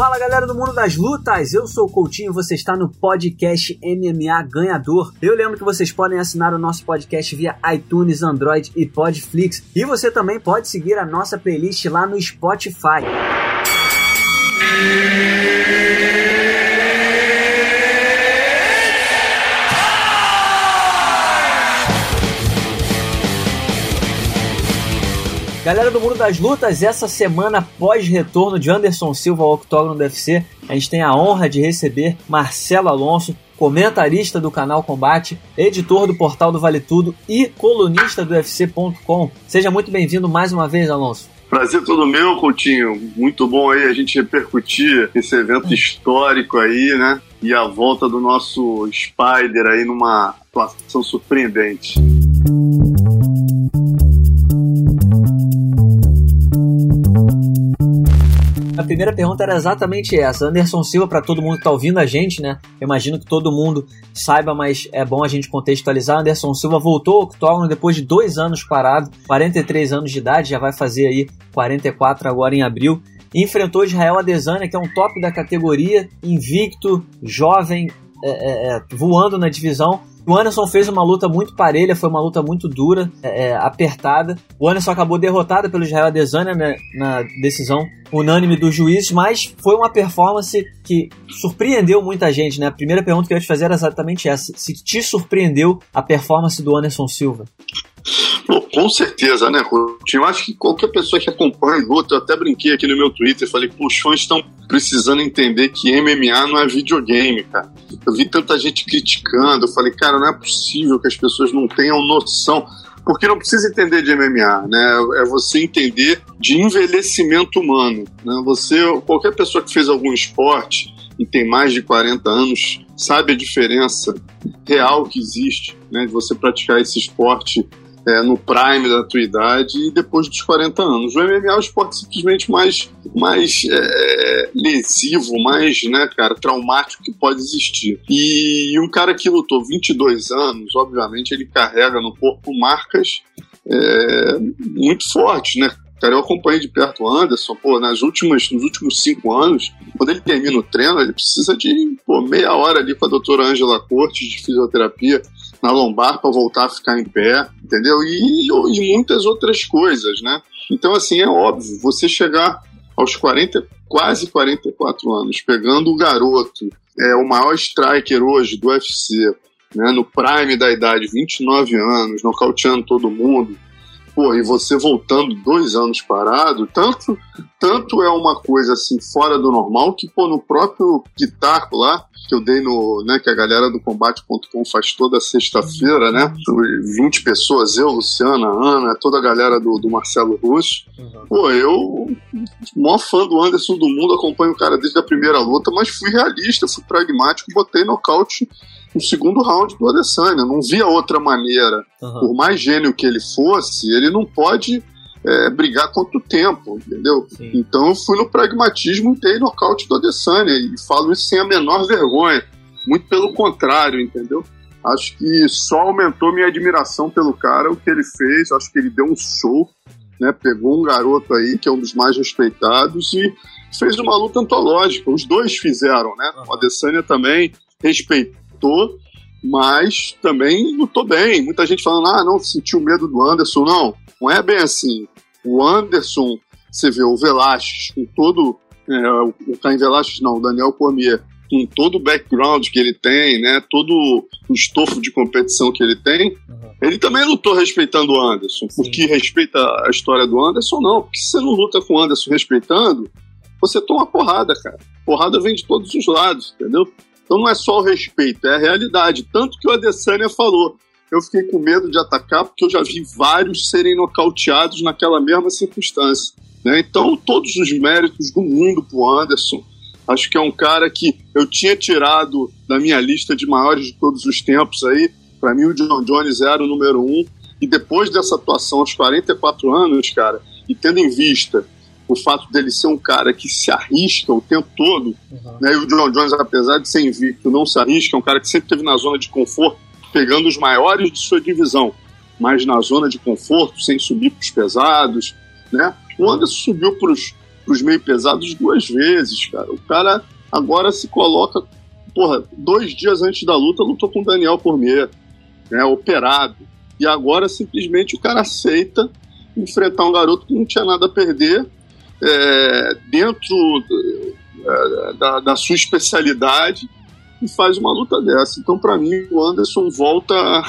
Fala galera do mundo das lutas, eu sou o Coutinho, você está no podcast MMA Ganhador. Eu lembro que vocês podem assinar o nosso podcast via iTunes, Android e Podflix. E você também pode seguir a nossa playlist lá no Spotify. Galera do Mundo das Lutas, essa semana pós-retorno de Anderson Silva ao octógono do UFC, a gente tem a honra de receber Marcelo Alonso, comentarista do canal Combate, editor do portal do Vale Tudo e colunista do UFC.com. Seja muito bem-vindo mais uma vez, Alonso. Prazer todo meu, Coutinho. Muito bom aí a gente repercutir esse evento histórico aí, né? E a volta do nosso Spider aí numa atuação surpreendente. A primeira pergunta era exatamente essa. Anderson Silva, para todo mundo que está ouvindo a gente, né? Eu imagino que todo mundo saiba, mas é bom a gente contextualizar. Anderson Silva voltou ao octógono depois de dois anos parado, 43 anos de idade, já vai fazer aí 44 agora em abril. Enfrentou Israel Adesanya, que é um top da categoria, invicto, jovem, é, é, é voando na divisão o Anderson fez uma luta muito parelha, foi uma luta muito dura, é, é, apertada. O Anderson acabou derrotado pelo Israel Adesanya né, na decisão unânime dos juízes, mas foi uma performance que surpreendeu muita gente, né? A primeira pergunta que eu ia te fazer era exatamente essa: se te surpreendeu a performance do Anderson Silva? Com certeza, né, Coutinho? Eu acho que qualquer pessoa que acompanha luta, eu até brinquei aqui no meu Twitter, falei, pô, os fãs estão precisando entender que MMA não é videogame, cara. Eu vi tanta gente criticando, eu falei, cara, não é possível que as pessoas não tenham noção porque não precisa entender de MMA, né? É você entender de envelhecimento humano. Né? Você, qualquer pessoa que fez algum esporte e tem mais de 40 anos, sabe a diferença real que existe, né? De você praticar esse esporte é, no prime da tua idade e depois dos 40 anos. O MMA é o esporte simplesmente mais, mais é, lesivo, mais, né, cara, traumático que pode existir. E, e um cara que lutou 22 anos, obviamente, ele carrega no corpo marcas é, muito fortes, né? Cara, eu acompanhei de perto o Anderson, pô, nas últimas, nos últimos cinco anos, quando ele termina o treino, ele precisa de pô, meia hora ali com a doutora Angela Cortes de fisioterapia na lombar para voltar a ficar em pé, entendeu? E, e muitas outras coisas, né? Então, assim, é óbvio, você chegar aos 40, quase 44 anos, pegando o garoto, é o maior striker hoje do UFC, né, no prime da idade, 29 anos, nocauteando todo mundo, pô, e você voltando dois anos parado, tanto, tanto é uma coisa assim fora do normal que, pô, no próprio Pitaco lá, que eu dei no, né, que a galera do combate.com faz toda sexta-feira, né? 20 pessoas, eu, Luciana, Ana, toda a galera do, do Marcelo Russo. Uhum. Pô, eu, maior fã do Anderson do mundo, acompanho o cara desde a primeira luta, mas fui realista, fui pragmático, botei nocaute no segundo round do Adesanya. Não via outra maneira. Uhum. Por mais gênio que ele fosse, ele não pode é, brigar contra o tempo, entendeu? Sim. Então eu fui no pragmatismo e dei nocaute do Adesanya e falo isso sem a menor vergonha. Muito pelo contrário, entendeu? Acho que só aumentou minha admiração pelo cara, o que ele fez. Acho que ele deu um show, né? Pegou um garoto aí que é um dos mais respeitados e fez uma luta antológica. Os dois fizeram, né? O Adesanya também respeitou, mas também lutou bem. Muita gente falando, ah, não sentiu medo do Anderson. Não, não é bem assim. O Anderson, você vê o Velasquez com todo. É, o Caim Velasquez, não, o Daniel Cormier, com todo o background que ele tem, né, todo o estofo de competição que ele tem, uhum. ele também lutou respeitando o Anderson. Sim. Porque respeita a história do Anderson, não. Porque se você não luta com o Anderson respeitando, você toma porrada, cara. Porrada vem de todos os lados, entendeu? Então não é só o respeito, é a realidade. Tanto que o Adesanya falou eu fiquei com medo de atacar porque eu já vi vários serem nocauteados naquela mesma circunstância. Né? Então, todos os méritos do mundo pro Anderson. Acho que é um cara que eu tinha tirado da minha lista de maiores de todos os tempos aí. Para mim, o John Jones era o número um. E depois dessa atuação aos 44 anos, cara, e tendo em vista o fato dele ser um cara que se arrisca o tempo todo, uhum. né? E o John Jones, apesar de ser invicto, não se arrisca, é um cara que sempre esteve na zona de conforto pegando os maiores de sua divisão, mas na zona de conforto, sem subir para os pesados. Né? O Anderson subiu para os meio pesados duas vezes, cara. O cara agora se coloca, porra, dois dias antes da luta, lutou com o Daniel Cormier, né, operado. E agora simplesmente o cara aceita enfrentar um garoto que não tinha nada a perder é, dentro é, da, da, sua especialidade e faz uma luta dessa. Então, para mim, o Anderson volta a,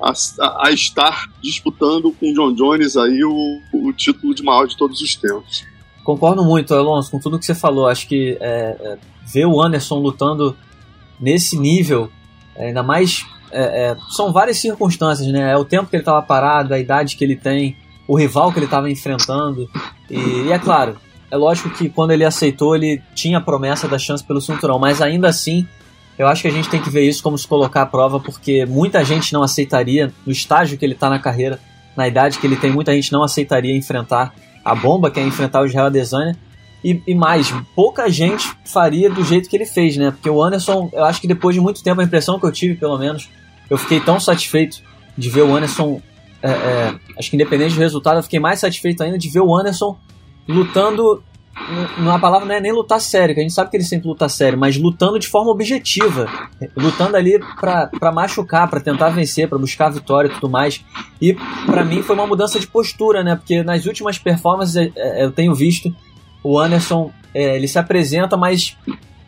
a, a, estar disputando com o John Jones aí o, o título de maior de todos os tempos. Concordo muito, Alonso, com tudo que você falou. Acho que é, é, ver o Anderson lutando nesse nível, é, ainda mais. É, é, são várias circunstâncias, né? É o tempo que ele estava parado, a idade que ele tem, o rival que ele estava enfrentando. E, e, é claro, é lógico que quando ele aceitou, ele tinha a promessa da chance pelo cinturão, mas ainda assim, eu acho que a gente tem que ver isso como se colocar à prova, porque muita gente não aceitaria, no estágio que ele está na carreira, na idade que ele tem, muita gente não aceitaria enfrentar a bomba, que é enfrentar o Israel Adesanya. E, e, mais, pouca gente faria do jeito que ele fez, né? Porque o Anderson, eu acho que depois de muito tempo, a impressão que eu tive, pelo menos, eu fiquei tão satisfeito de ver o Anderson. É, é, acho que independente do resultado, eu fiquei mais satisfeito ainda de ver o Anderson lutando uma palavra não é nem lutar sério, que a gente sabe que ele sempre luta sério, mas lutando de forma objetiva, lutando ali para machucar, para tentar vencer, para buscar a vitória e tudo mais. E para mim foi uma mudança de postura, né? Porque nas últimas performances é, é, eu tenho visto o Anderson, é, ele se apresenta, mas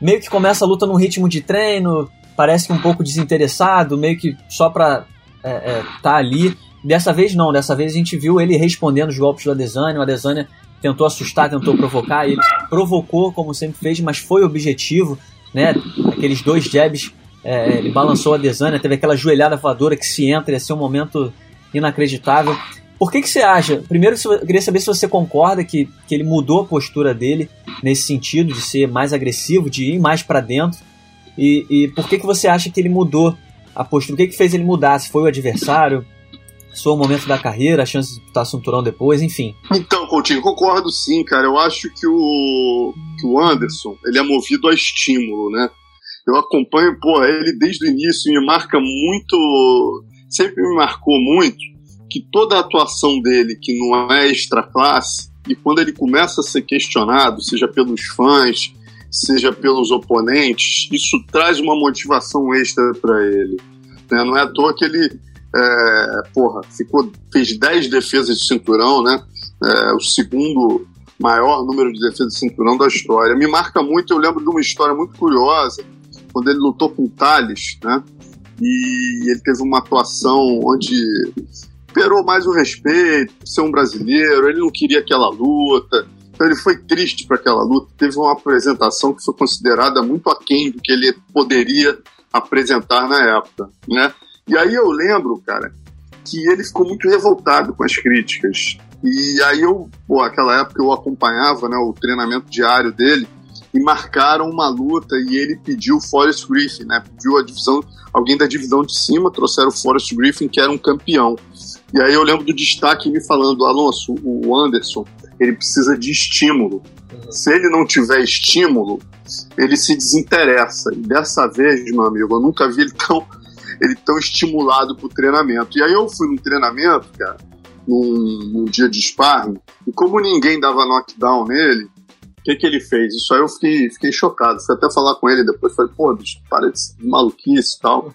meio que começa a luta num ritmo de treino, parece que um pouco desinteressado, meio que só pra é, é, tá ali. Dessa vez não, dessa vez a gente viu ele respondendo os golpes do Adesanya, o Adesanya tentou assustar, tentou provocar, ele provocou como sempre fez, mas foi objetivo, né? Aqueles dois jabs, é, ele balançou a Desânia, teve aquela joelhada voadora que se entra, ia ser um momento inacreditável. Por que, que você acha? Primeiro, eu queria saber se você concorda que, que ele mudou a postura dele nesse sentido de ser mais agressivo, de ir mais para dentro. E, e, por que, que você acha que ele mudou a postura? O que, que fez ele mudar? Se foi o adversário? Seu momento da carreira, a chance de disputar cinturão depois, enfim. Então, Coutinho, concordo sim, cara. Eu acho que o, que o Anderson, ele é movido a estímulo, né? Eu acompanho, pô, ele desde o início me marca muito, sempre me marcou muito, que toda a atuação dele, que não é extra classe, e quando ele começa a ser questionado, seja pelos fãs, seja pelos oponentes, isso traz uma motivação extra para ele. Né? Não é à toa que ele é, porra, ficou, fez 10 defesas de cinturão, né? É, o segundo maior número de defesas de cinturão da história. Me marca muito, eu lembro de uma história muito curiosa, quando ele lutou com o Thales, né? E ele teve uma atuação onde perou mais o respeito, ser um brasileiro, ele não queria aquela luta, então ele foi triste para aquela luta. Teve uma apresentação que foi considerada muito aquém do que ele poderia apresentar na época, né? E aí eu lembro, cara, que ele ficou muito revoltado com as críticas. E aí eu, pô, aquela época eu acompanhava né, o treinamento diário dele e marcaram uma luta e ele pediu o Forrest Griffin, né? Pediu a divisão, alguém da divisão de cima, trouxeram o Forrest Griffin, que era um campeão. E aí eu lembro do destaque me falando, Alonso, o Anderson, ele precisa de estímulo. Se ele não tiver estímulo, ele se desinteressa. E dessa vez, meu amigo, eu nunca vi ele tão ele tão estimulado pro treinamento. E aí eu fui num treinamento, cara, num, num dia de sparring, e como ninguém dava knockdown nele, o que, que ele fez? Isso aí eu fiquei, fiquei chocado. Fui até falar com ele depois, falei, pô, bicho, para de maluquice e tal.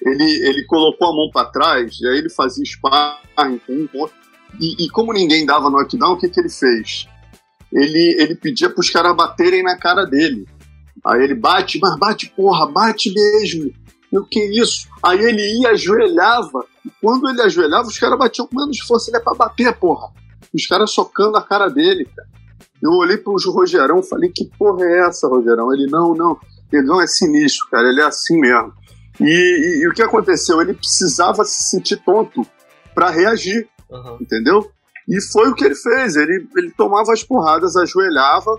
Ele, ele colocou a mão para trás, e aí ele fazia sparring com um ponto. E, e como ninguém dava knockdown, o que, que ele fez? Ele, ele pedia pros caras baterem na cara dele. Aí ele bate, mas bate, porra, bate mesmo. O que é isso? Aí ele ia, ajoelhava, e quando ele ajoelhava, os caras batiam com menos força, ele é pra bater, porra. Os caras socando a cara dele, cara. Eu olhei pro Rogerão e falei, que porra é essa, Rogerão? Ele, não, não, ele não é sinistro, cara, ele é assim mesmo. E, e, e o que aconteceu? Ele precisava se sentir tonto para reagir, uhum. entendeu? E foi o que ele fez. Ele, ele tomava as porradas, ajoelhava,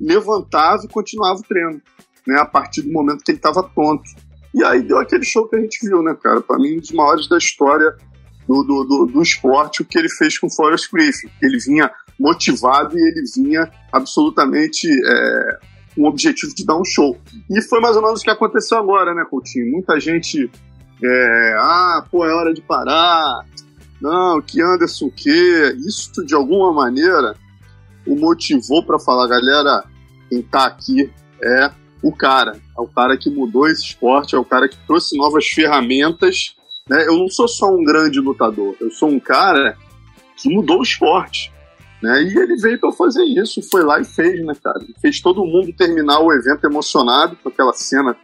levantava e continuava o treino, né? A partir do momento que ele estava tonto. E aí deu aquele show que a gente viu, né, cara? Para mim, um dos maiores da história do, do, do, do, esporte, o que ele fez com o Forrest Griffin. Ele vinha motivado e ele vinha absolutamente é, com o objetivo de dar um show. E foi mais ou menos o que aconteceu agora, né, Coutinho? Muita gente. É, ah, pô, é hora de parar. Não, que Anderson o quê? Isso, de alguma maneira, o motivou para falar, galera, quem tá aqui é o cara. É o cara que mudou esse esporte, é o cara que trouxe novas ferramentas. Né? Eu não sou só um grande lutador, eu sou um cara que mudou o esporte. Né? E ele veio para fazer isso, foi lá e fez, né, cara? Fez todo mundo terminar o evento emocionado com aquela cena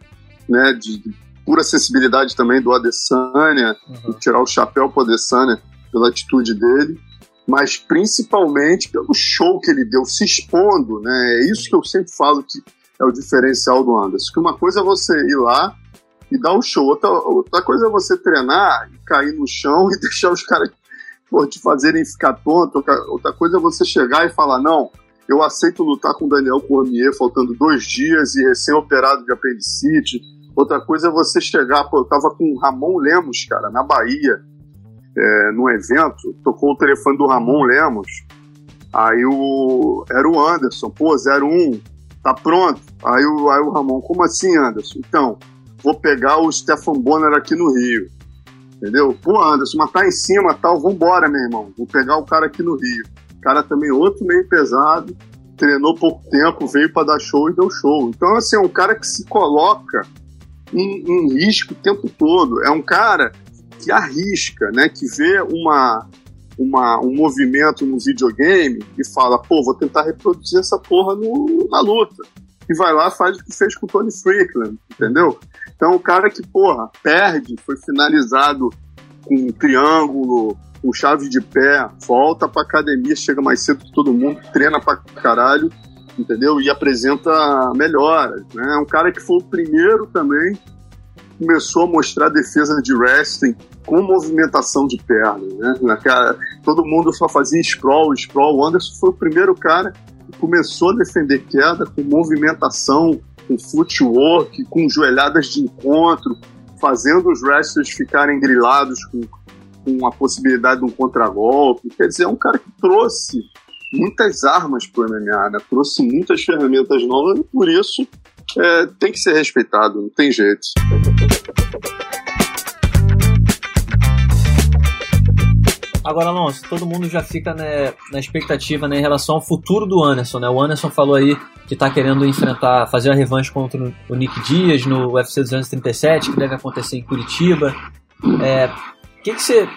né, de, pura sensibilidade também do Adesanya, uhum. tirar o chapéu pro Adesanya pela atitude dele, mas principalmente pelo show que ele deu, se expondo, né? É isso que eu sempre falo que é o diferencial do Anderson. Que uma coisa é você ir lá e dar o um show, outra, outra coisa é você treinar e cair no chão e deixar os caras te fazerem ficar tonto. Outra coisa é você chegar e falar, não, eu aceito lutar com o Daniel Cormier faltando dois dias e recém-operado de apendicite. Outra coisa é você chegar, pô, eu tava com o Ramon Lemos, cara, na Bahia, é, num evento, tocou o telefone do Ramon Lemos, aí o, era o Anderson, pô, 01, tá pronto? Aí o, aí o Ramon, como assim, Anderson? Então, vou pegar o Stefan Bonner aqui no Rio. Entendeu? Pô, Anderson, mas tá em cima tal, vambora, meu irmão. Vou pegar o cara aqui no Rio. O cara também outro meio pesado, treinou pouco tempo, veio para dar show e deu show. Então, assim, é um cara que se coloca em, em risco o tempo todo. É um cara que arrisca, né? Que vê uma, uma, um movimento no videogame e fala, pô, vou tentar reproduzir essa porra no, na luta. E vai lá faz o que fez com o Tony Strickland, entendeu? Então o cara que, porra, perde, foi finalizado com um triângulo, com chave de pé, volta pra academia, chega mais cedo que todo mundo, treina pra caralho, entendeu? E apresenta melhoras, né? É um cara que foi o primeiro também começou a mostrar defesa de wrestling com movimentação de perna, né? Naquela, todo mundo só fazia sprawl, sprawl. O Anderson foi o primeiro cara que começou a defender queda com movimentação, com footwork, com joelhadas de encontro, fazendo os wrestlers ficarem grilados com, com a possibilidade de um contragolpe. Quer dizer, é um cara que trouxe muitas armas para o MMA, né? trouxe muitas ferramentas novas e por isso é, tem que ser respeitado, não tem jeito. Agora, Alonso, todo mundo já fica né, na expectativa né, em relação ao futuro do Anderson. Né? O Anderson falou aí que está querendo enfrentar, fazer a revanche contra o Nick Dias no UFC 237, que deve acontecer em Curitiba. É, que, que você,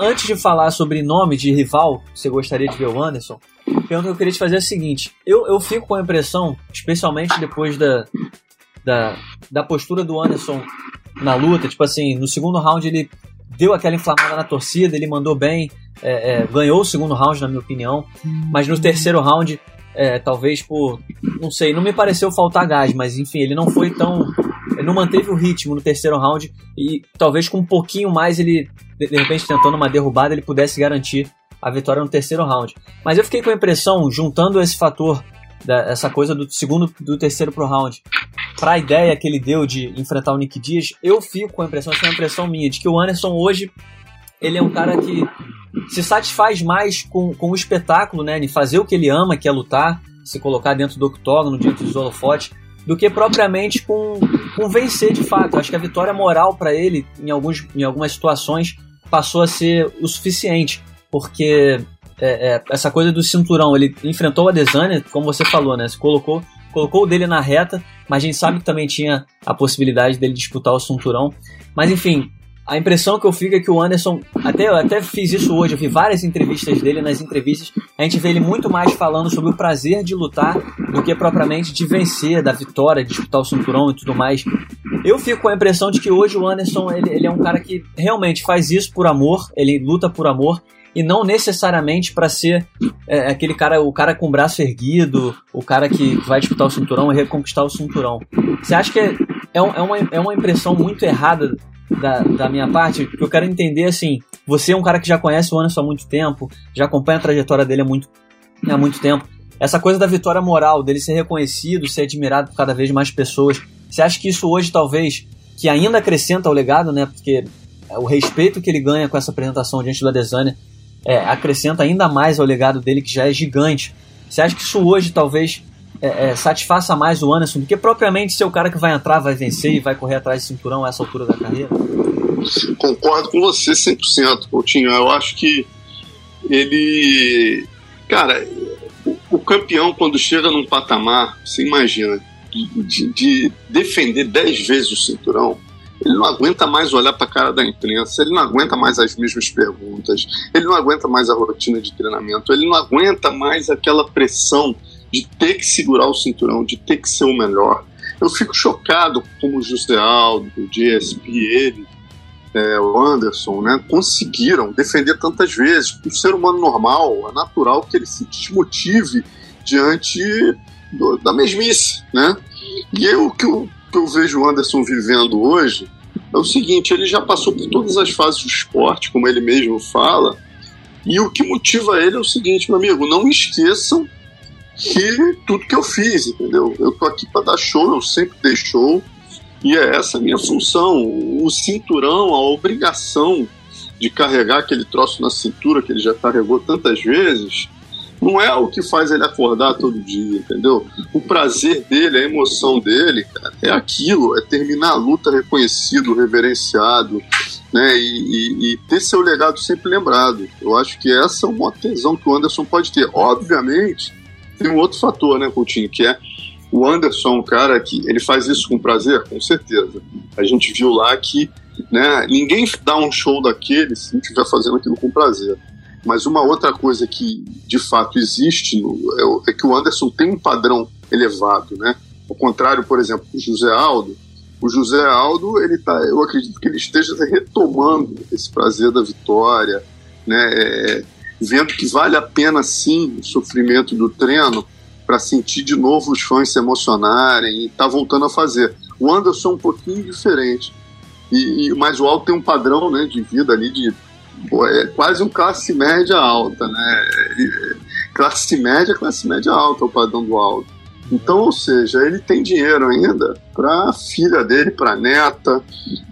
antes de falar sobre nome de rival, você gostaria de ver o Anderson? Pergunta que eu queria te fazer é a seguinte: eu, eu fico com a impressão, especialmente depois da, da, da postura do Anderson na luta, tipo assim, no segundo round ele deu aquela inflamada na torcida, ele mandou bem, é, é, ganhou o segundo round, na minha opinião, mas no terceiro round, é, talvez por. Não sei, não me pareceu faltar gás, mas enfim, ele não foi tão. Ele não manteve o ritmo no terceiro round e talvez com um pouquinho mais ele, de repente, tentando uma derrubada, ele pudesse garantir a vitória no terceiro round. Mas eu fiquei com a impressão, juntando esse fator, da, essa coisa do segundo do terceiro pro round, para a ideia que ele deu de enfrentar o Nick Diaz, eu fico com a impressão, essa é uma impressão minha, de que o Anderson hoje ele é um cara que se satisfaz mais com, com o espetáculo, né? De fazer o que ele ama, que é lutar, se colocar dentro do octógono, dentro dos holofotes, do que propriamente com, com vencer de fato. Acho que a vitória moral para ele, em, alguns, em algumas situações, passou a ser o suficiente, porque é, é, essa coisa do cinturão, ele enfrentou o Adesanya, como você falou, né? Se colocou, colocou o dele na reta, mas a gente sabe que também tinha a possibilidade dele disputar o cinturão. Mas enfim, a impressão que eu fico é que o Anderson, até eu até fiz isso hoje, eu vi várias entrevistas dele, nas entrevistas a gente vê ele muito mais falando sobre o prazer de lutar do que propriamente de vencer, da vitória, de disputar o cinturão e tudo mais. Eu fico com a impressão de que hoje o Anderson ele, ele é um cara que realmente faz isso por amor, ele luta por amor e não necessariamente para ser é, aquele cara, o cara com o braço erguido, o cara que vai disputar o cinturão e reconquistar o cinturão. Você acha que é, é, uma, é uma impressão muito errada da, da minha parte, que eu quero entender assim, você é um cara que já conhece o Anderson há muito tempo, já acompanha a trajetória dele há muito, há muito tempo. Essa coisa da vitória moral, dele ser reconhecido, ser admirado por cada vez mais pessoas, você acha que isso hoje talvez, que ainda acrescenta ao legado, né? Porque o respeito que ele ganha com essa apresentação diante do Adesanya é, acrescenta ainda mais ao legado dele, que já é gigante. Você acha que isso hoje talvez é, é, satisfaça mais o Anderson do que propriamente ser o cara que vai entrar, vai vencer e vai correr atrás de cinturão a essa altura da carreira? Concordo com você 100%, Coutinho. Eu acho que ele. Cara, o campeão, quando chega num patamar, você imagina, de, de defender dez vezes o cinturão, ele não aguenta mais olhar para a cara da imprensa, ele não aguenta mais as mesmas perguntas, ele não aguenta mais a rotina de treinamento, ele não aguenta mais aquela pressão de ter que segurar o cinturão, de ter que ser o melhor. Eu fico chocado como o José Aldo, o GSP, ele, é, o Anderson, né, conseguiram defender tantas vezes. Um ser humano normal, é natural que ele se desmotive diante do, da mesmice, né? E eu, o que eu, que eu vejo o Anderson vivendo hoje é o seguinte: ele já passou por todas as fases do esporte, como ele mesmo fala, e o que motiva ele é o seguinte, meu amigo: não esqueçam que tudo que eu fiz, entendeu? Eu tô aqui para dar show, eu sempre dei show, e é essa a minha função. O cinturão, a obrigação de carregar aquele troço na cintura que ele já carregou tantas vezes, não é o que faz ele acordar todo dia, entendeu? O prazer dele, a emoção dele, é aquilo, é terminar a luta reconhecido, reverenciado, né? E, e, e, ter seu legado sempre lembrado. Eu acho que essa é uma tesão que o Anderson pode ter. Obviamente, tem um outro fator, né, Coutinho, que é o Anderson, um cara que ele faz isso com prazer, com certeza. A gente viu lá que né, ninguém dá um show daquele se não estiver fazendo aquilo com prazer. Mas uma outra coisa que de fato existe no, é, é, que o Anderson tem um padrão elevado, né? Ao contrário, por exemplo, do José Aldo, o José Aldo, ele tá, eu acredito que ele esteja retomando esse prazer da vitória, né? É, vendo que vale a pena sim o sofrimento do treino para sentir de novo os fãs se emocionarem e tá voltando a fazer. O Anderson é um pouquinho diferente. E, e, mas o Aldo tem um padrão né, de vida ali de pô, é quase um classe média alta, né? classe média, classe média alta o padrão do Aldo. Então, ou seja, ele tem dinheiro ainda para a filha dele, para neta,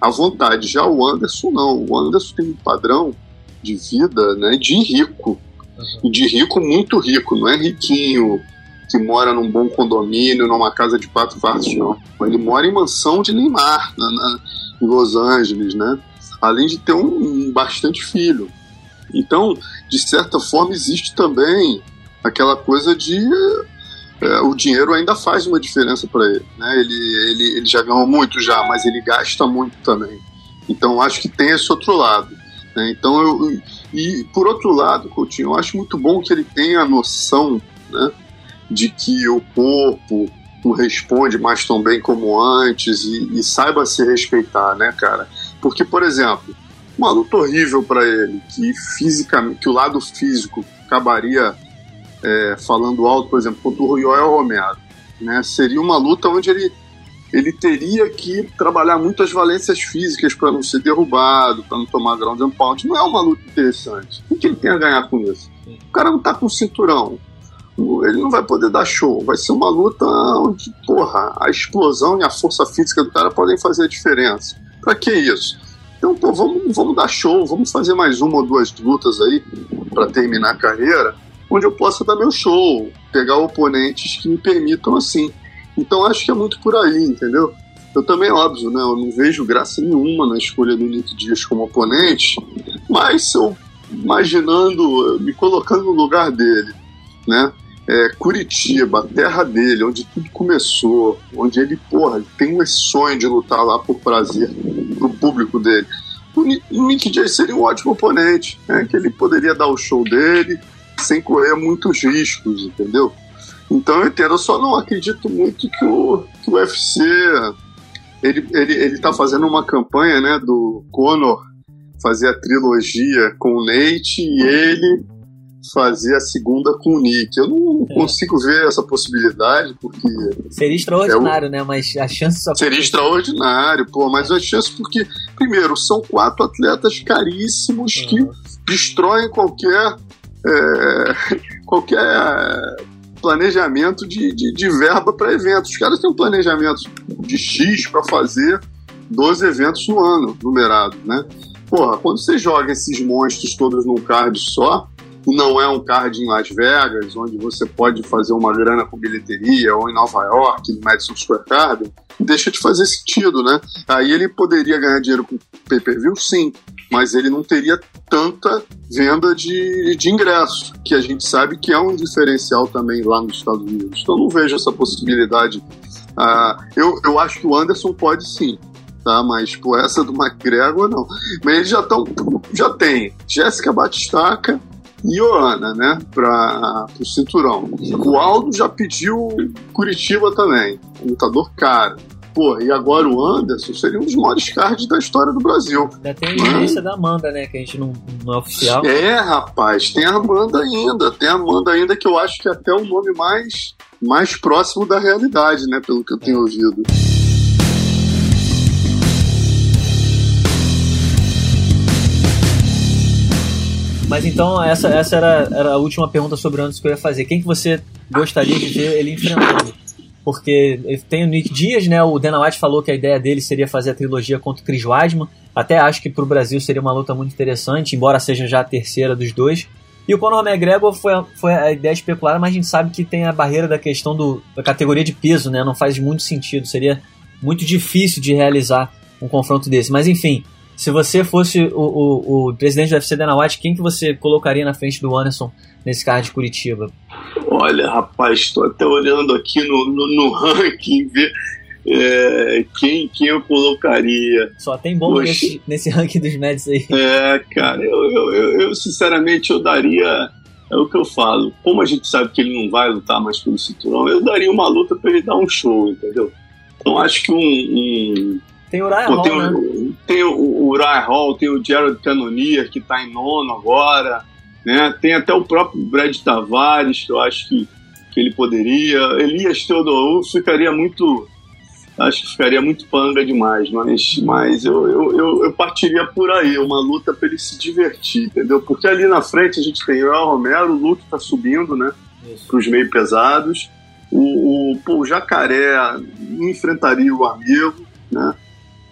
à vontade. Já o Anderson não. O Anderson tem um padrão de vida né, de rico. Uhum. De rico muito rico, não é riquinho que mora num bom condomínio, numa casa de quatro quartos, não. Ele mora em mansão de Neymar, na, na, em Los Angeles, né? Além de ter um, um bastante filho. Então, de certa forma, existe também aquela coisa de é, o dinheiro ainda faz uma diferença para ele, né? Ele, ele, ele já ganhou muito já, mas ele gasta muito também. Então, acho que tem esse outro lado. Né? Então, eu, e por outro lado, Coutinho, eu acho muito bom que ele tenha a noção, né? de que o corpo não responde mais tão bem como antes e, e saiba se respeitar, né, cara? Porque, por exemplo, uma luta horrível para ele, que fisicamente, que o lado físico acabaria é, falando alto, por exemplo, contra o Joel Romero, né? Seria uma luta onde ele ele teria que trabalhar muito as valências físicas para não ser derrubado, para não tomar ground and pound. Não é uma luta interessante. O que ele tem a ganhar com isso? O cara não tá com cinturão ele não vai poder dar show. Vai ser uma luta onde, porra, a explosão e a força física do cara podem fazer a diferença. Pra que isso? Então, pô, vamos, vamos dar show, vamos fazer mais uma ou duas lutas aí para terminar a carreira, onde eu possa dar meu show, pegar oponentes que me permitam assim. Então acho que é muito por aí, entendeu? Eu também, óbvio, né? Eu não vejo graça nenhuma na escolha do Nick Dias como oponente, mas eu imaginando, me colocando no lugar dele, né? É, Curitiba, terra dele, onde tudo começou, onde ele, porra, tem um sonho de lutar lá por prazer pro público dele. O Nick Jay seria um ótimo oponente, né? Que ele poderia dar o show dele sem correr muitos riscos, entendeu? Então eu entendo, eu só não acredito muito que o, que o UFC ele, ele, ele tá fazendo uma campanha, né, do Conor fazer a trilogia com o Nate e ele fazer a segunda com o Nick. Eu não é. consigo ver essa possibilidade, porque. Seria extraordinário, é o... né? Mas a chance só. Seria extraordinário, pô, mas a chance porque, primeiro, são quatro atletas caríssimos uhum. que destroem qualquer. É, qualquer planejamento de, de, de verba para eventos. Os caras têm um planejamento de X para fazer 12 eventos no ano, numerado, né? Porra, quando você joga esses monstros todos num card só, não é um card em Las Vegas, onde você pode fazer uma grana com bilheteria, ou em Nova York, no Madison Square Garden, deixa de fazer sentido, né? Aí ele poderia ganhar dinheiro com pay-per-view, sim, mas ele não teria tanta venda de, de ingressos, que a gente sabe que é um diferencial também lá nos Estados Unidos. Então não vejo essa possibilidade. Ah, eu, eu acho que o Anderson pode sim, tá? Mas por essa do McGregor não. Mas eles já estão, já tem Jéssica Batistaca e Joana, né? Para o cinturão. O Aldo já pediu Curitiba também, lutador caro. Pô, e agora o Anderson seria um dos maiores cards da história do Brasil. Ainda tem a evidência da Amanda, né? Que a gente não, não é oficial. É, rapaz, tem a Amanda ainda. Tem a Amanda ainda que eu acho que é até o nome mais, mais próximo da realidade, né? Pelo que eu tenho ouvido. Mas então, essa, essa era, era a última pergunta sobre o Anderson que eu ia fazer. Quem que você gostaria de ver ele enfrentando? Porque tem o Nick Dias, né? O Dana White falou que a ideia dele seria fazer a trilogia contra o Chris Weidman. Até acho que para o Brasil seria uma luta muito interessante, embora seja já a terceira dos dois. E o Conor McGregor foi, foi a ideia especulada, mas a gente sabe que tem a barreira da questão do, da categoria de peso, né? Não faz muito sentido, seria muito difícil de realizar um confronto desse. Mas enfim, se você fosse o, o, o presidente do UFC Dana White, quem que você colocaria na frente do Anderson nesse card de Curitiba? Olha, rapaz, estou até olhando aqui no, no, no ranking, ver é, quem, quem eu colocaria. Só tem bom nesse, nesse ranking dos médicos aí. É, cara, eu, eu, eu, eu, sinceramente eu daria. É o que eu falo. Como a gente sabe que ele não vai lutar mais pelo cinturão, eu daria uma luta para ele dar um show, entendeu? Então acho que um. um tem o Uriah Hall, né? Tem o, o Uriah Hall, tem o Jared Cannonier, que está em nono agora. Né? Tem até o próprio Brad Tavares, que eu acho que, que ele poderia. Elias Teodoro ficaria muito. Acho que ficaria muito panga demais, mas, mas eu, eu, eu, eu partiria por aí, uma luta para ele se divertir, entendeu? Porque ali na frente a gente tem o El Romero, o Luke tá subindo, né? Para os meio pesados. O, o, pô, o Jacaré enfrentaria o amigo, né?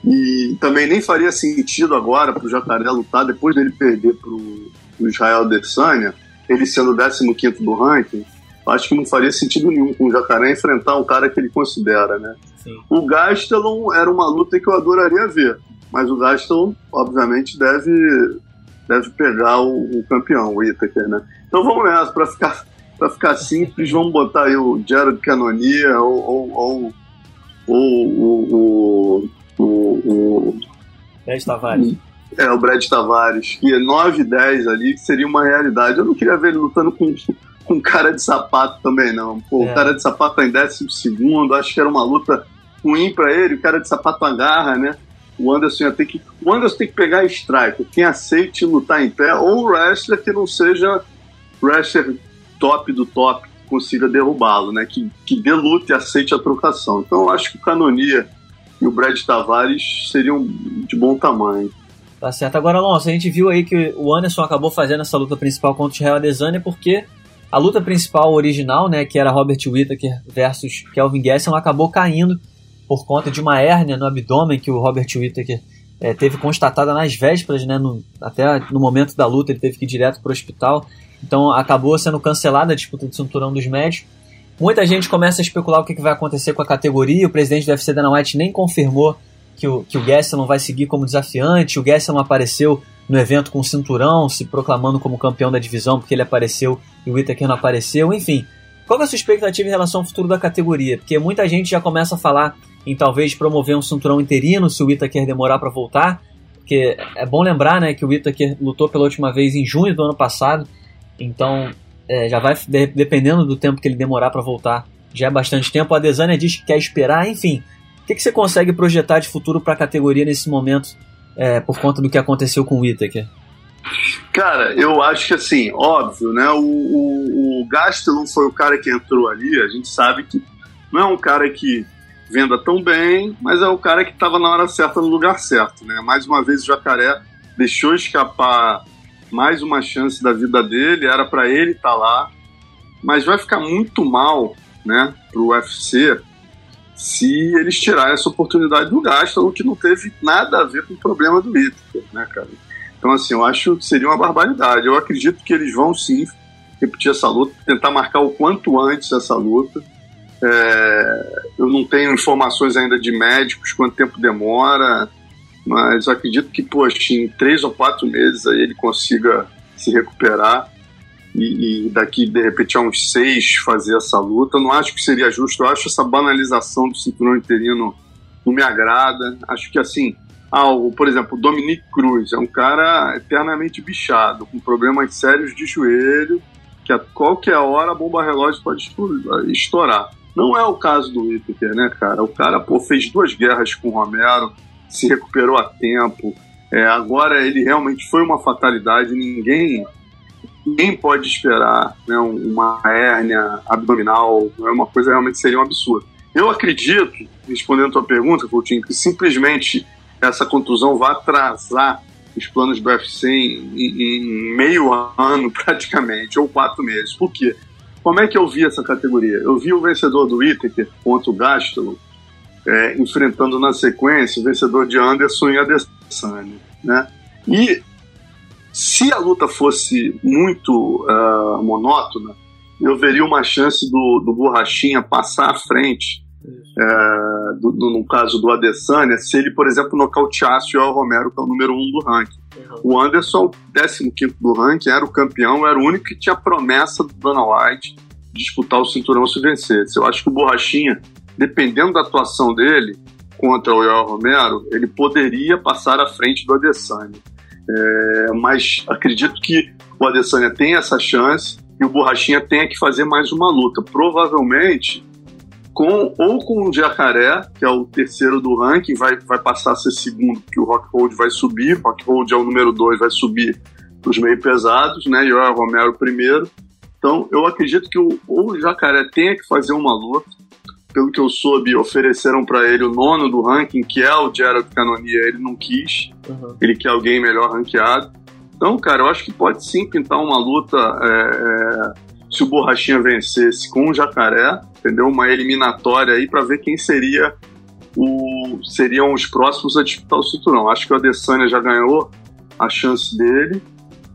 E também nem faria sentido agora para o Jacaré lutar depois dele perder para o Israel Adesanya, ele sendo o 15 do ranking. Acho que não faria sentido nenhum com o Jacaré enfrentar um cara que ele considera, né? Sim. O Gastelum era uma luta que eu adoraria ver, mas o Gastelum, obviamente, deve, deve pegar o, o campeão, o Itaker, né? Então vamos nessa, para ficar, ficar simples, vamos botar aí o Jared Cannonier ou, ou, ou, ou o, o, o Brad Tavares. É, o Brad Tavares, que é 9 e 10 ali, que seria uma realidade. Eu não queria ver ele lutando com, com cara de sapato também, não. Pô, é. o cara de sapato tá em décimo segundo, acho que era uma luta ruim para ele, o cara de sapato agarra, né? O Anderson ia ter que. O Anderson tem que pegar strike, quem aceite lutar em pé, ou o wrestler que não seja wrestler top do top, que consiga derrubá-lo, né? Que, que dê luta e aceite a trocação. Então eu acho que o Canonia e o Brad Tavares seriam de bom tamanho. Tá certo. Agora, Alonso, a gente viu aí que o Anderson acabou fazendo essa luta principal contra o Israel Adesanya porque a luta principal original, né, que era Robert Whittaker versus Kelvin Gastelum, acabou caindo por conta de uma hérnia no abdômen que o Robert Whittaker é, teve constatada nas vésperas, né, no, até no momento da luta ele teve que ir direto para o hospital. Então acabou sendo cancelada a disputa do cinturão dos médios. Muita gente começa a especular o que, vai acontecer com a categoria. O presidente do UFC, Dana White, nem confirmou que o, que o Gastelum vai seguir como desafiante. O Gastelum apareceu no evento com o cinturão, se proclamando como campeão da divisão, porque ele apareceu e o Whittaker não apareceu. Enfim, qual é a sua expectativa em relação ao futuro da categoria? Porque muita gente já começa a falar em talvez promover um cinturão interino se o Whittaker demorar para voltar. Porque é bom lembrar né, que o Whittaker lutou pela última vez em junho do ano passado. Então é, já vai de, dependendo do tempo que ele demorar para voltar, já é bastante tempo. A Desânia diz que quer esperar, enfim. O que, que você consegue projetar de futuro para a categoria nesse momento, é, por conta do que aconteceu com o Whittaker? Cara, eu acho que assim, óbvio, né? O, o, o Gastelum foi o cara que entrou ali, a gente sabe que não é um cara que venda tão bem, mas é o cara que estava na hora certa, no lugar certo, né? Mais uma vez o Jacaré deixou escapar mais uma chance da vida dele, era para ele estar tá lá, mas vai ficar muito mal, né, pro UFC se eles tirarem essa oportunidade do Gaston, que não teve nada a ver com o problema do Whittaker, né, cara? Então, assim, eu acho que seria uma barbaridade. Eu acredito que eles vão sim repetir essa luta, tentar marcar o quanto antes essa luta. É, eu não tenho informações ainda de médicos, quanto tempo demora. Mas acredito que, poxa, em três ou quatro meses aí ele consiga se recuperar e, e, daqui, de repente, a uns seis fazer essa luta. Não acho que seria justo. Eu acho essa banalização do cinturão interino não me agrada. Acho que, assim, algo, por exemplo, o Dominique Cruz é um cara eternamente bichado, com problemas sérios de joelho, que a qualquer hora a bomba relógio pode estourar. Não é o caso do Whittaker, né, cara? O cara pô, fez duas guerras com o Romero, se recuperou a tempo. É, agora ele realmente foi uma fatalidade. Ninguém ninguém pode esperar né, uma hérnia abdominal. É uma coisa realmente seria um absurdo. Eu acredito, respondendo a tua pergunta, Coutinho, que simplesmente essa contusão vai atrasar os planos do UFC em, em, meio ano, praticamente, ou quatro meses. Por quê? Como é que eu vi essa categoria? Eu vi o vencedor do Whittaker contra o Gastelum é, enfrentando na sequência o vencedor de Anderson e Adesanya, né? E se a luta fosse muito uh, monótona, eu veria uma chance do, do Borrachinha passar à frente é, do, no caso do Adesanya, se ele, por exemplo, nocauteasse o Romero, que é o número um do ranking. O Anderson, 15 do ranking, era o campeão, era o único que tinha promessa do Dana White disputar o cinturão se vencesse. Eu acho que o Borrachinha, dependendo da atuação dele contra o El Romero, ele poderia passar à frente do Adesanya. É, mas acredito que o Adesanya tem essa chance e o Borrachinha tenha que fazer mais uma luta. Provavelmente com ou com o Jacaré, que é o terceiro do ranking, vai, vai passar a ser segundo, porque o Rockhold vai subir, o Rockhold é o número dois, vai subir para os meio pesados, né? E o Romero primeiro. Então, eu acredito que o, o Jacaré tenha que fazer uma luta. Pelo que eu soube, ofereceram para ele o nono do ranking, que é o Gerald Canonia, ele não quis. Uhum. Ele quer alguém melhor ranqueado. Então, cara, eu acho que pode sim pintar uma luta é, é se o Borrachinha vencesse com o Jacaré, entendeu? Uma eliminatória aí para ver quem seria o seriam os próximos a disputar o cinturão. Acho que o Adesanya já ganhou a chance dele,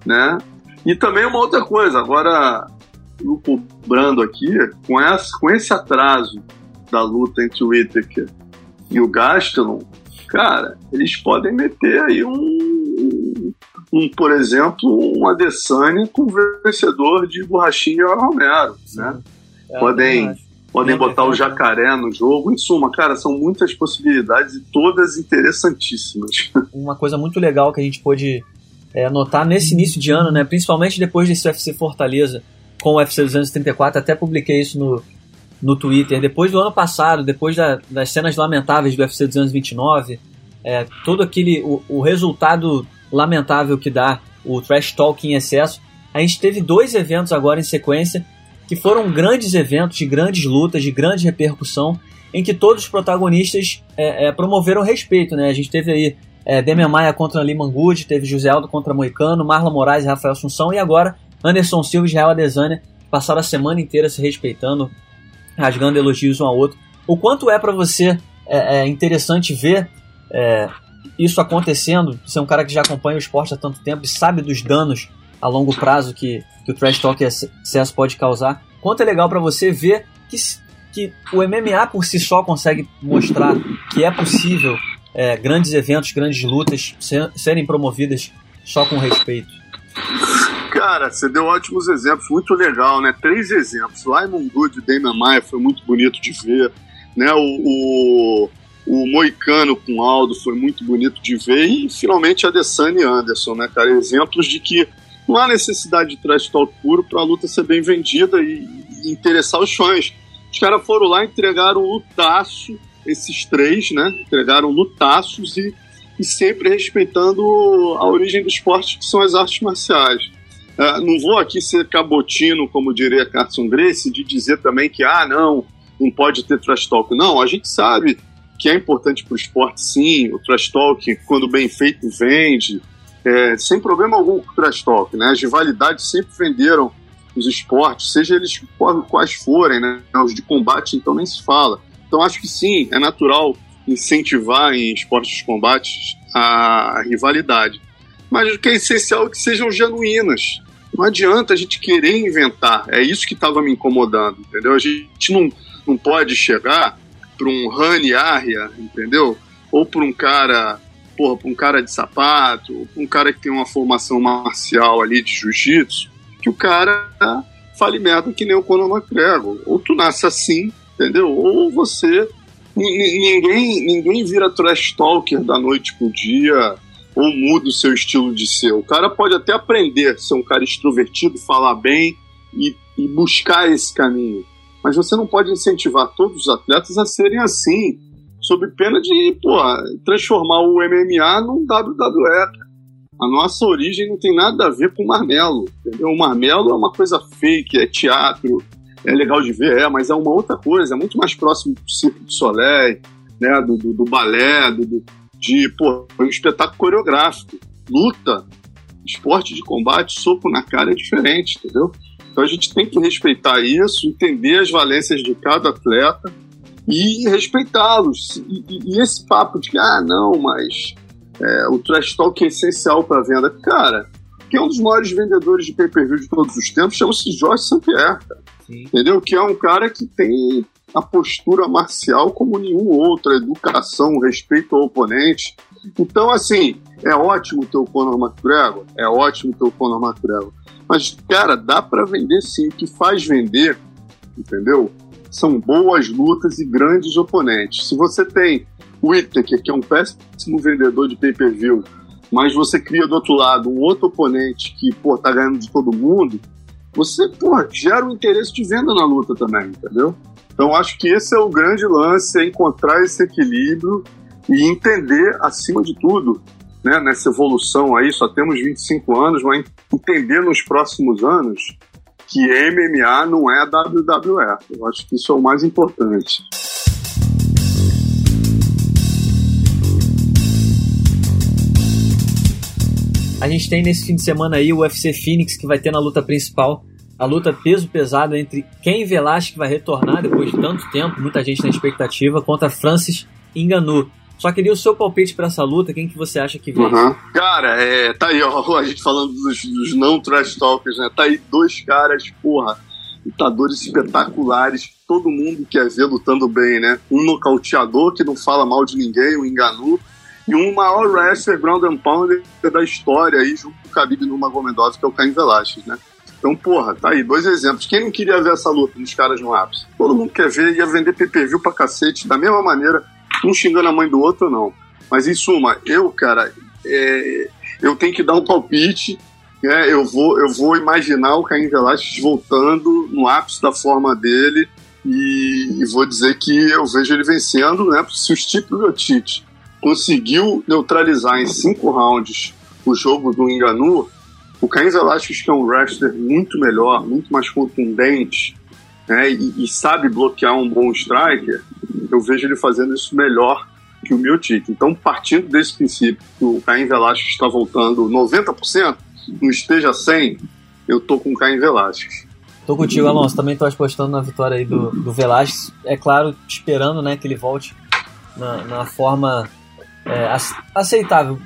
né? E também uma outra coisa, agora cobrando aqui, com, essa, com esse atraso da luta entre o Whittaker e o Gastelum, cara, eles podem meter aí um, um, por exemplo, um Adesanya com vencedor de Borrachinha e Romero, né? É, podem podem botar o jacaré no jogo. Em suma, cara, são muitas possibilidades e todas interessantíssimas. Uma coisa muito legal que a gente pôde é, notar nesse início de ano, né, principalmente depois desse UFC Fortaleza com o UFC 234, até publiquei isso no, no Twitter. Depois do ano passado, depois da, das cenas lamentáveis do UFC 229, é, todo aquele o, o resultado lamentável que dá o trash talk em excesso. A gente teve dois eventos agora em sequência que foram grandes eventos de grandes lutas, de grande repercussão, em que todos os protagonistas é, é, promoveram respeito. Né? A gente teve aí é, Demian Maia contra Lima Good, teve José Aldo contra Moicano, Marlon Moraes e Rafael Assunção, e agora Anderson Silva e Israel Adesanya passaram a semana inteira se respeitando, rasgando elogios um ao outro. O quanto é para você é, é, interessante ver é, isso acontecendo, você é um cara que já acompanha o esporte há tanto tempo e sabe dos danos a longo prazo que, que o trash talk e excesso pode causar. Quanto é legal para você ver que, que o MMA por si só consegue mostrar que é possível é, grandes eventos, grandes lutas ser, serem promovidas só com respeito. Cara, você deu ótimos exemplos, muito legal, né? Três exemplos. Lyman Good Damian Maia foi muito bonito de ver, né? O, o o Moicano com Aldo foi muito bonito de ver. E finalmente a Desane Anderson, né, cara? Exemplos de que não há necessidade de trash talk puro para a luta ser bem vendida e, e interessar os fãs. Os caras foram lá, entregaram lutaço, esses três, né? Entregaram lutaços e, e sempre respeitando a origem do esporte, que são as artes marciais. Uh, não vou aqui ser cabotino, como diria Carson Grace, de dizer também que, ah, não, não pode ter trash talk. Não, a gente sabe que é importante para o esporte, sim. O trash talk, quando bem feito, vende. É, sem problema algum com o trash talk, né? As rivalidades sempre venderam os esportes, seja eles quais forem, né? Os de combate, então, nem se fala. Então, acho que sim, é natural incentivar em esportes de combate a rivalidade. Mas o que é essencial é que sejam genuínas. Não adianta a gente querer inventar. É isso que estava me incomodando, entendeu? A gente não, não pode chegar para um Rani Arya, entendeu? Ou para um cara porra, pra um cara de sapato, ou pra um cara que tem uma formação marcial ali de jiu-jitsu, que o cara fale merda que nem o Conor McGregor. Ou tu nasce assim, entendeu? Ou você. Ninguém, ninguém vira trash talker da noite pro dia ou muda o seu estilo de ser. O cara pode até aprender ser um cara extrovertido, falar bem e, e buscar esse caminho. Mas você não pode incentivar todos os atletas a serem assim sob pena de pô, transformar o MMA num WWE. A nossa origem não tem nada a ver com o marmelo. Entendeu? O marmelo é uma coisa fake, é teatro, é legal de ver, é, mas é uma outra coisa, é muito mais próximo do Circo do Soleil, né, do, do, do balé, do, do, de pô, um espetáculo coreográfico. Luta, esporte de combate, soco na cara é diferente, entendeu? Então a gente tem que respeitar isso, entender as valências de cada atleta e respeitá-los. E, e, esse papo de que, ah, não, mas é, o trash talk é essencial para venda. Cara, que é um dos maiores vendedores de pay-per-view de todos os tempos, chama-se Jorge Entendeu? Que é um cara que tem a postura marcial como nenhum outro, educação, respeito ao oponente. Então, assim, é ótimo ter o Conor McGregor, é ótimo ter o Conor McGregor. Mas, cara, dá para vender sim. O que faz vender, entendeu? são boas lutas e grandes oponentes. Se você tem o Whittaker, que é um péssimo vendedor de pay-per-view, mas você cria do outro lado um outro oponente que, pô, tá ganhando de todo mundo, você, pô, gera um interesse de venda na luta também, entendeu? Então acho que esse é o grande lance, é encontrar esse equilíbrio e entender, acima de tudo, né, nessa evolução aí, só temos 25 anos, mas entender nos próximos anos que MMA não é WWE. Eu acho que isso é o mais importante. A gente tem nesse fim de semana aí o UFC Phoenix, que vai ter na luta principal a luta peso pesado entre Ken Velasquez, que vai retornar depois de tanto tempo, muita gente na expectativa, contra Francis Ngannou. Só queria o seu palpite para essa luta, quem que você acha que vence? Uhum. Cara, é, tá aí, ó, a gente falando dos, dos não trash talkers, né? Tá aí dois caras, porra, lutadores espetaculares, todo mundo quer ver lutando bem, né? Um nocauteador que não fala mal de ninguém, o Enganu, e um maior wrestler ground and pounder da história aí, junto com o Khabib Nurmagomedov, que é o Caim Velasquez, né? Então, porra, tá aí, dois exemplos. Quem não queria ver essa luta dos caras no ápice? Todo mundo quer ver, ia vender pay-per-view pra cacete, da mesma maneira um xingando a mãe do outro, não. Mas em suma, eu, cara, é, eu tenho que dar um palpite. Né? Eu, vou, eu vou imaginar o Caim Velasquez voltando no ápice da forma dele e, e vou dizer que eu vejo ele vencendo, né? Se o Stipe Miocic conseguiu neutralizar em cinco rounds o jogo do Enganu, o Caim Velasquez, que é um wrestler muito melhor, muito mais contundente, né, e, e, sabe bloquear um bom striker, eu vejo ele fazendo isso melhor que o Miotic. Então, partindo desse princípio que o Caim Velasquez está voltando 90%, não esteja 100%, eu tô com o Caim Velasquez. Tô contigo, Alonso. Também tô apostando na vitória aí do, do Velasquez. É claro, esperando né, que ele volte na, na forma é, aceitável.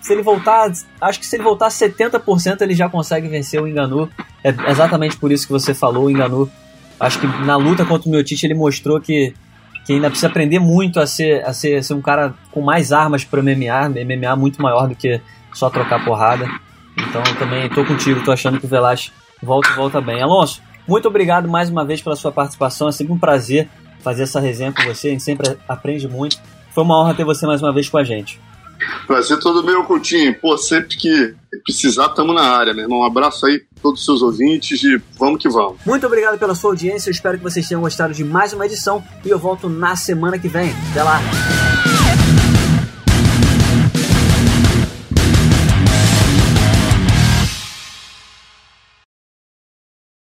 Se ele voltar, acho que se ele voltar 70%, ele já consegue vencer o Enganu. É exatamente por isso que você falou, o Enganu. Acho que na luta contra o Miotich ele mostrou que que ainda precisa aprender muito a ser, a ser, a ser um cara com mais armas para MMA, MMA muito maior do que só trocar porrada. Então também tô contigo, tô achando que o Velas volta volta bem. Alonso, muito obrigado mais uma vez pela sua participação, é sempre um prazer fazer essa resenha com você, a gente sempre aprende muito. Foi uma honra ter você mais uma vez com a gente. Prazer todo meu, Coutinho. Pô, sempre que precisar, tamo na área, meu irmão. Um abraço aí a todos os seus ouvintes e vamos que vamos. Muito obrigado pela sua audiência. Eu espero que vocês tenham gostado de mais uma edição e eu volto na semana que vem. Até lá.